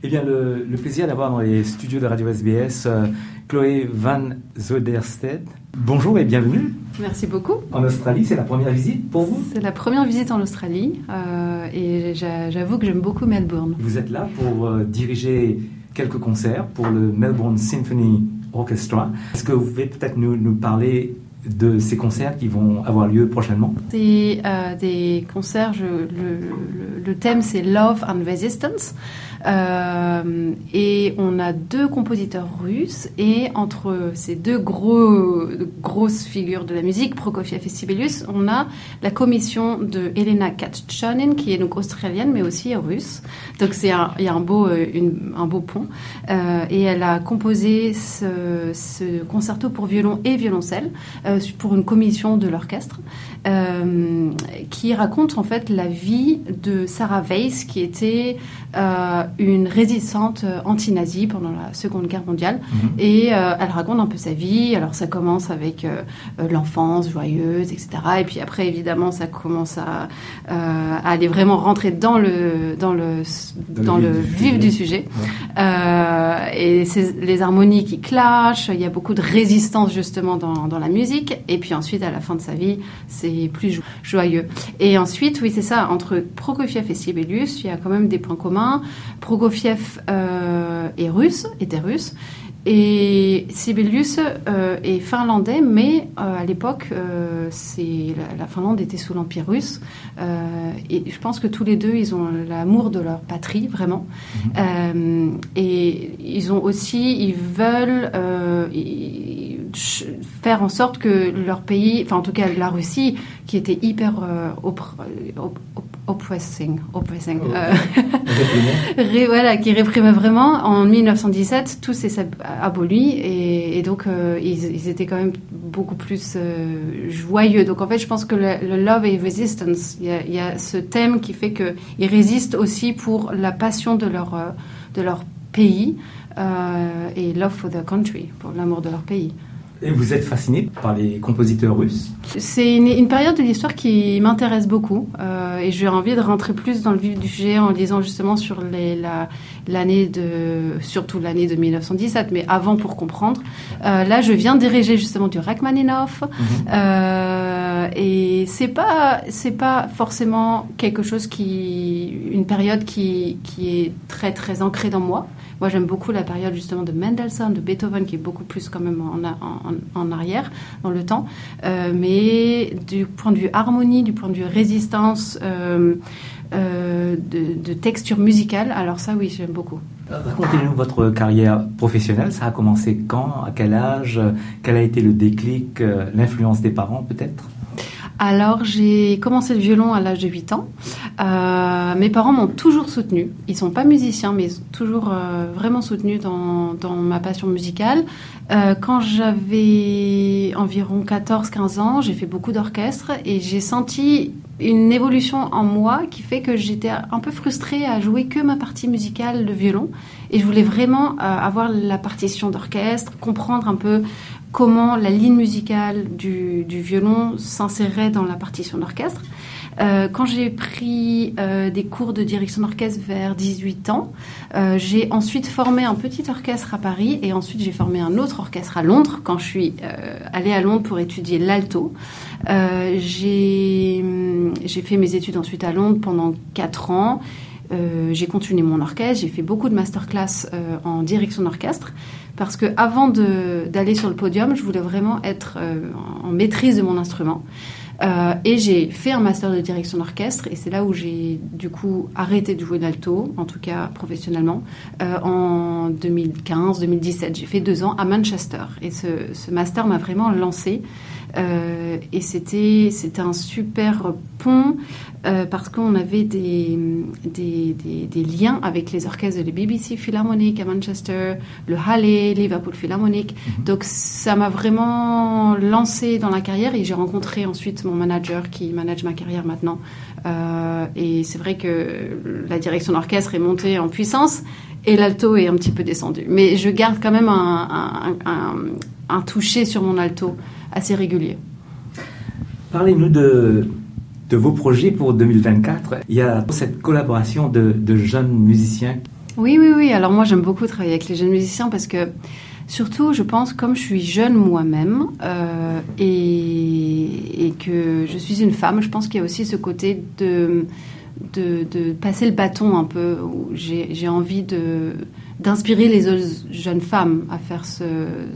Eh bien, le, plaisir d'avoir dans les studios de Radio SBS euh, Chloé Van Zoderstedt. Bonjour et bienvenue. Merci beaucoup. En Australie, c'est la première visite pour vous? C'est la première visite en Australie euh, et j'avoue que j'aime beaucoup Melbourne. Vous êtes là pour euh, diriger quelques concerts pour le Melbourne Symphony Orchestra. Est-ce que vous pouvez peut-être nous, parler de ces concerts qui vont avoir lieu prochainement C'est euh, des concerts, le, thème c'est Love and Resistance. Euh, et on a deux compositeurs russes et entre ces deux gros, grosses figures de la musique, Prokofiev et Sibelius, on a la commission de Elena Katchanin qui est donc australienne mais aussi russe. Donc il y a un beau, euh, un beau pont. Et elle a composé ce, ce, concerto pour violon et violoncelle pour une commission de l'orchestre euh, qui raconte en fait la vie de Sarah Weiss qui était euh, une résistante anti-nazie pendant la Seconde Guerre mondiale. -hmm. Et euh, elle raconte un peu sa vie. Alors ça commence avec l'enfance joyeuse, etc. Et puis après, évidemment, ça commence à, à aller vraiment rentrer dans le, dans le, dans, dans le, vif du, du sujet. Ouais. et les harmonies qui clashent. Il y a beaucoup de résistance justement dans, dans la musique. Et puis ensuite, à la fin de sa vie, c'est plus jo joyeux. Et ensuite, oui, c'est ça. Entre Prokofiev et Sibelius, il y a quand même des points communs. Prokofiev euh, est russe, était russe. Et Sibelius euh, est finlandais, mais euh, à l'époque, euh, la, la, Finlande était sous l'Empire russe. Et je pense que tous les deux, ils ont l'amour de leur patrie, vraiment. Mm -hmm. et ils ont aussi, ils veulent ils, faire en sorte que leur pays, enfin en tout cas la Russie, qui était hyper op, op, oppressing, oppressing euh, voilà, qui réprimait vraiment. En 1917, tout s'est aboli et, et donc euh, ils, ils, étaient quand même beaucoup plus euh, joyeux. Donc en fait, je pense que le, le love et resistance, il y, a, il y, a, ce thème qui fait qu'ils résistent aussi pour la passion de leur, de leur pays et love for their country, pour l'amour de leur pays. Et vous êtes fasciné par les compositeurs russes C'est une, une, période de l'histoire qui m'intéresse beaucoup euh, et j'ai envie de rentrer plus dans le vif du sujet en lisant justement sur l'année la, de surtout l'année de 1917, mais avant pour comprendre. Euh, là, je viens diriger justement du Rachmaninoff mm -hmm. euh, et c'est pas c'est pas forcément quelque chose qui une période qui qui est très très ancrée dans moi. Moi, j'aime beaucoup la période justement de Mendelssohn, de Beethoven, qui est beaucoup plus quand même en, en, en arrière dans le temps. Euh, mais du point de vue harmonie, du point de vue résistance, euh, euh, de, de, texture musicale, alors ça, oui, j'aime beaucoup. Racontez-nous votre carrière professionnelle. Ça a commencé quand? À quel âge? Quel a été le déclic? L'influence des parents, peut-être? Alors, j'ai commencé le violon à l'âge de 8 ans. Euh, mes parents m'ont toujours soutenu. Ils sont pas musiciens, mais ils ont toujours euh, vraiment soutenu dans, dans, ma passion musicale. Euh, quand j'avais environ 14-15 ans, j'ai fait beaucoup d'orchestre et j'ai senti une évolution en moi qui fait que j'étais un peu frustrée à jouer que ma partie musicale de violon. Et je voulais vraiment avoir la partition d'orchestre, comprendre un peu comment la ligne musicale du, violon s'insérait dans la partition d'orchestre. Euh, quand j'ai pris euh, des cours de direction d'orchestre vers 18 ans, euh, j'ai ensuite formé un petit orchestre à Paris et ensuite j'ai formé un autre orchestre à Londres quand je suis allée à Londres pour étudier l'alto. Euh, j'ai fait mes études ensuite à Londres pendant 4 ans. J'ai continué mon orchestre, j'ai fait beaucoup de masterclass en direction d'orchestre parce que avant d'aller sur le podium, je voulais vraiment être euh, en maîtrise de mon instrument. Euh, et j'ai fait un master de direction d'orchestre et c'est là où j'ai du coup arrêté de jouer d'alto, en tout cas professionnellement, euh, en 2015-2017. J'ai fait deux ans à Manchester et ce, ce master m'a vraiment lancé. Euh, et c'était c'était un super pont euh, parce qu'on avait des, des, des, des, liens avec les orchestres de BBC Philharmonic à Manchester, le Halle, Liverpool Philharmonic. Mm -hmm. Donc ça m'a vraiment lancé dans la carrière et j'ai rencontré ensuite mon manager qui manage ma carrière maintenant. Euh, et c'est vrai que la direction d'orchestre est montée en puissance et l'alto est un petit peu descendu. Mais je garde quand même un, un, un, un toucher sur mon alto assez régulier. Parlez-nous de, de vos projets pour 2024. Il y a cette collaboration de, de jeunes musiciens. Oui, oui, oui. Alors moi, j'aime beaucoup travailler avec les jeunes musiciens parce que surtout, je pense, comme je suis jeune moi-même euh, et, et, que je suis une femme, je pense qu'il y a aussi ce côté de, de, de passer le bâton un peu. J'ai envie d'inspirer les autres jeunes femmes à faire ce,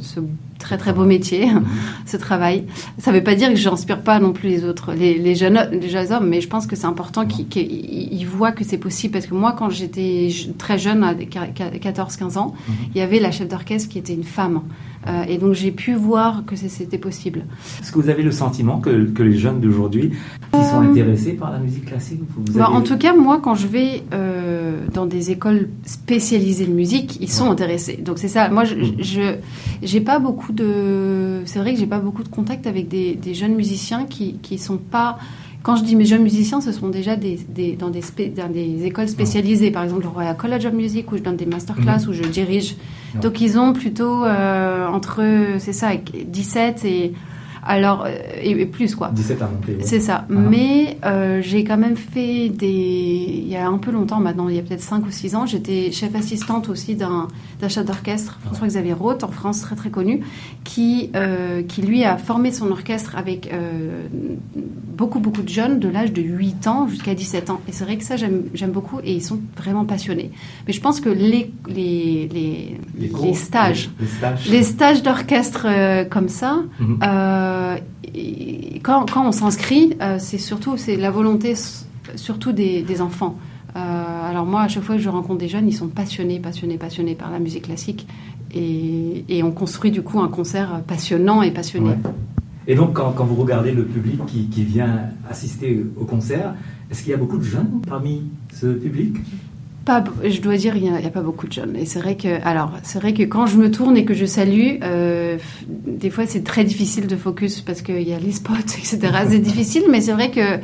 ce très très beau métier, ce travail. Ça ne veut pas dire que j'inspire pas non plus les autres, les, les, jeunes, les jeunes hommes, mais je pense que c'est important qu'ils voient que c'est possible. Parce que moi, quand j'étais très jeune, à 14-15 ans, il y avait la chef d'orchestre qui était une femme. Euh, et donc j'ai pu voir que c'était possible. Est-ce que vous avez le sentiment que, que les jeunes d'aujourd'hui qui sont intéressés par la musique classique vous bah, En tout cas, moi, quand je vais euh, dans des écoles spécialisées de musique, ils sont intéressés. Donc c'est ça. Moi, je j'ai pas beaucoup de. C'est vrai que j'ai pas beaucoup de contact avec des, des jeunes musiciens qui qui sont pas quand je dis mes jeunes musiciens, ce sont déjà des, des dans, des dans, des écoles spécialisées, par exemple le Royal College of Music, où je donne des masterclass, où je dirige. Donc ils ont plutôt euh, entre, c'est ça, 17 et alors, euh, et, plus quoi. 17 à monter. C'est ça. Ah. Mais euh, j'ai quand même fait des. Il y a un peu longtemps maintenant, il y a peut-être 5 ou 6 ans, j'étais chef assistante aussi d'un chef d'orchestre, François-Xavier Roth, en France, très très connu, qui, euh, qui lui a formé son orchestre avec beaucoup beaucoup de jeunes de l'âge de 8 ans jusqu'à 17 ans. Et c'est vrai que ça, j'aime beaucoup et ils sont vraiment passionnés. Mais je pense que les, les, les, les, stages, les, stages, d'orchestre comme ça, mhm. Euh, quand, quand, on s'inscrit, euh, c'est surtout c'est la volonté surtout des, enfants. Euh, alors moi, à chaque fois que je rencontre des jeunes, ils sont passionnés, passionnés, passionnés par la musique classique. Et, on construit du coup un concert passionnant et passionné. Et donc, quand, quand, vous regardez le public qui vient assister au concert, est-ce qu'il y a beaucoup de jeunes parmi ce public? Pas, je dois dire, il n'y a, a, pas beaucoup de jeunes. Et c'est vrai que, alors, c'est vrai que quand je me tourne et que je salue, euh, des fois c'est très difficile de focus parce qu'il y a les spots, etc. C'est difficile, mais c'est vrai que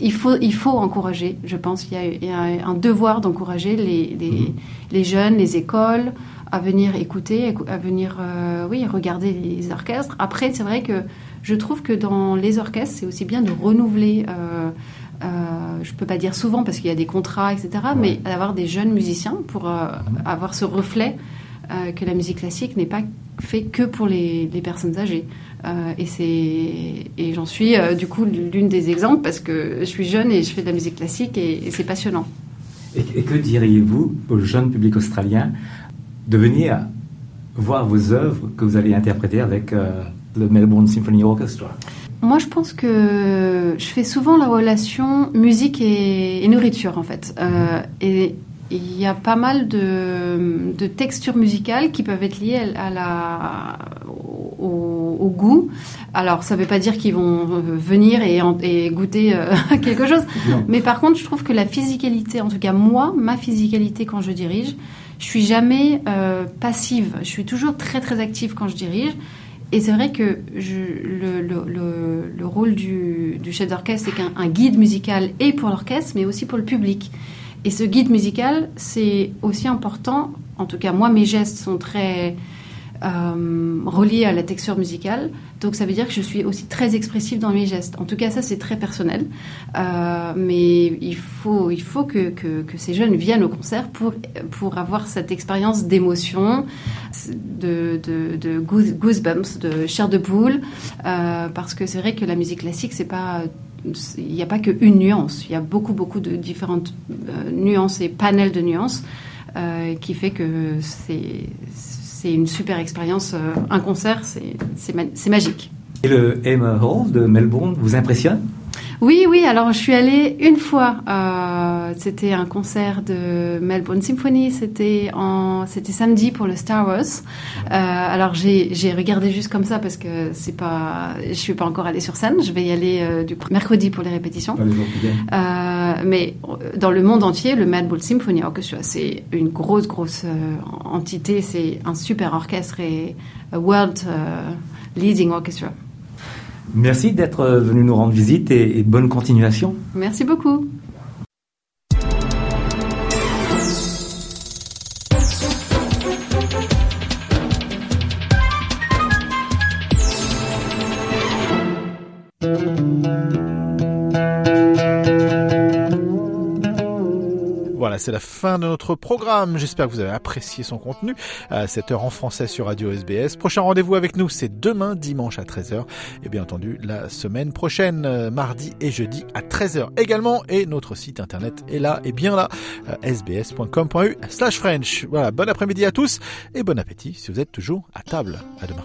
il faut, il faut encourager. Je pense qu'il y, y, a un devoir d'encourager les, les, mhm. les, jeunes, les écoles à venir écouter, à venir, euh, oui, regarder les orchestres. Après, c'est vrai que je trouve que dans les orchestres, c'est aussi bien de renouveler. Euh, euh, je ne peux pas dire souvent parce qu'il y a des contrats, etc., mais d'avoir des jeunes musiciens pour euh, mhm. avoir ce reflet euh, que la musique classique n'est pas fait que pour les, personnes âgées. et c'est et j'en suis du coup l'une des exemples parce que je suis jeune et je fais de la musique classique et, c'est passionnant. Et, que diriez-vous au jeune public australien de venir voir vos œuvres que vous allez interpréter avec le Melbourne Symphony Orchestra? Moi, je pense que je fais souvent la relation musique et, nourriture, en fait. Euh, et il y a pas mal de, de, textures musicales qui peuvent être liées à la, au, goût. Alors, ça ne veut pas dire qu'ils vont venir et, et goûter euh, quelque chose. Mais par contre, je trouve que la physicalité, en tout cas moi, ma physicalité quand je dirige, je suis jamais euh, passive. Je suis toujours très très active quand je dirige. Et c'est vrai que le, le, le, rôle du, du chef d'orchestre, c'est qu'un guide musical et pour l'orchestre, mais aussi pour le public. Et ce guide musical, c'est aussi important. En tout cas, moi, mes gestes sont très euh, relié à la texture musicale. Donc ça veut dire que je suis aussi très expressive dans mes gestes. En tout cas, ça c'est très personnel. Euh, mais il faut, il faut que, que, ces jeunes viennent au concert pour, pour avoir cette expérience d'émotion, de, goosebumps, de chair de poule. Euh, parce que c'est vrai que la musique classique, c'est pas il n'y a pas qu'une nuance, il y a beaucoup, beaucoup de différentes nuances et panels de nuances qui fait que c'est c'est une super expérience. Euh, un concert, c'est magique. Et le Emma Hall de Melbourne vous impressionne? Oui, oui. Alors, je suis allée une fois. Euh, c'était un concert de Melbourne Symphony. C'était en, c'était samedi pour le Star Wars. Euh, alors, j'ai, regardé juste comme ça parce que c'est pas, je suis pas encore allée sur scène. Je vais y aller euh, du mercredi pour les répétitions. Mais dans le monde entier, le Melbourne Symphony Orchestra, c'est une grosse, grosse entité. C'est un super orchestre et a world leading orchestra. Merci d'être venu nous rendre visite et, bonne continuation. Merci beaucoup. C'est la fin de notre programme. J'espère que vous avez apprécié son contenu à cette heure en français sur Radio SBS. Prochain rendez-vous avec nous, c'est demain, dimanche à 13h. Et bien entendu, la semaine prochaine, euh, mardi et jeudi à 13h également. Et notre site internet est là et bien là, sbs.com.u slash French. Voilà, bon après-midi à tous et bon appétit si vous êtes toujours à table. À demain.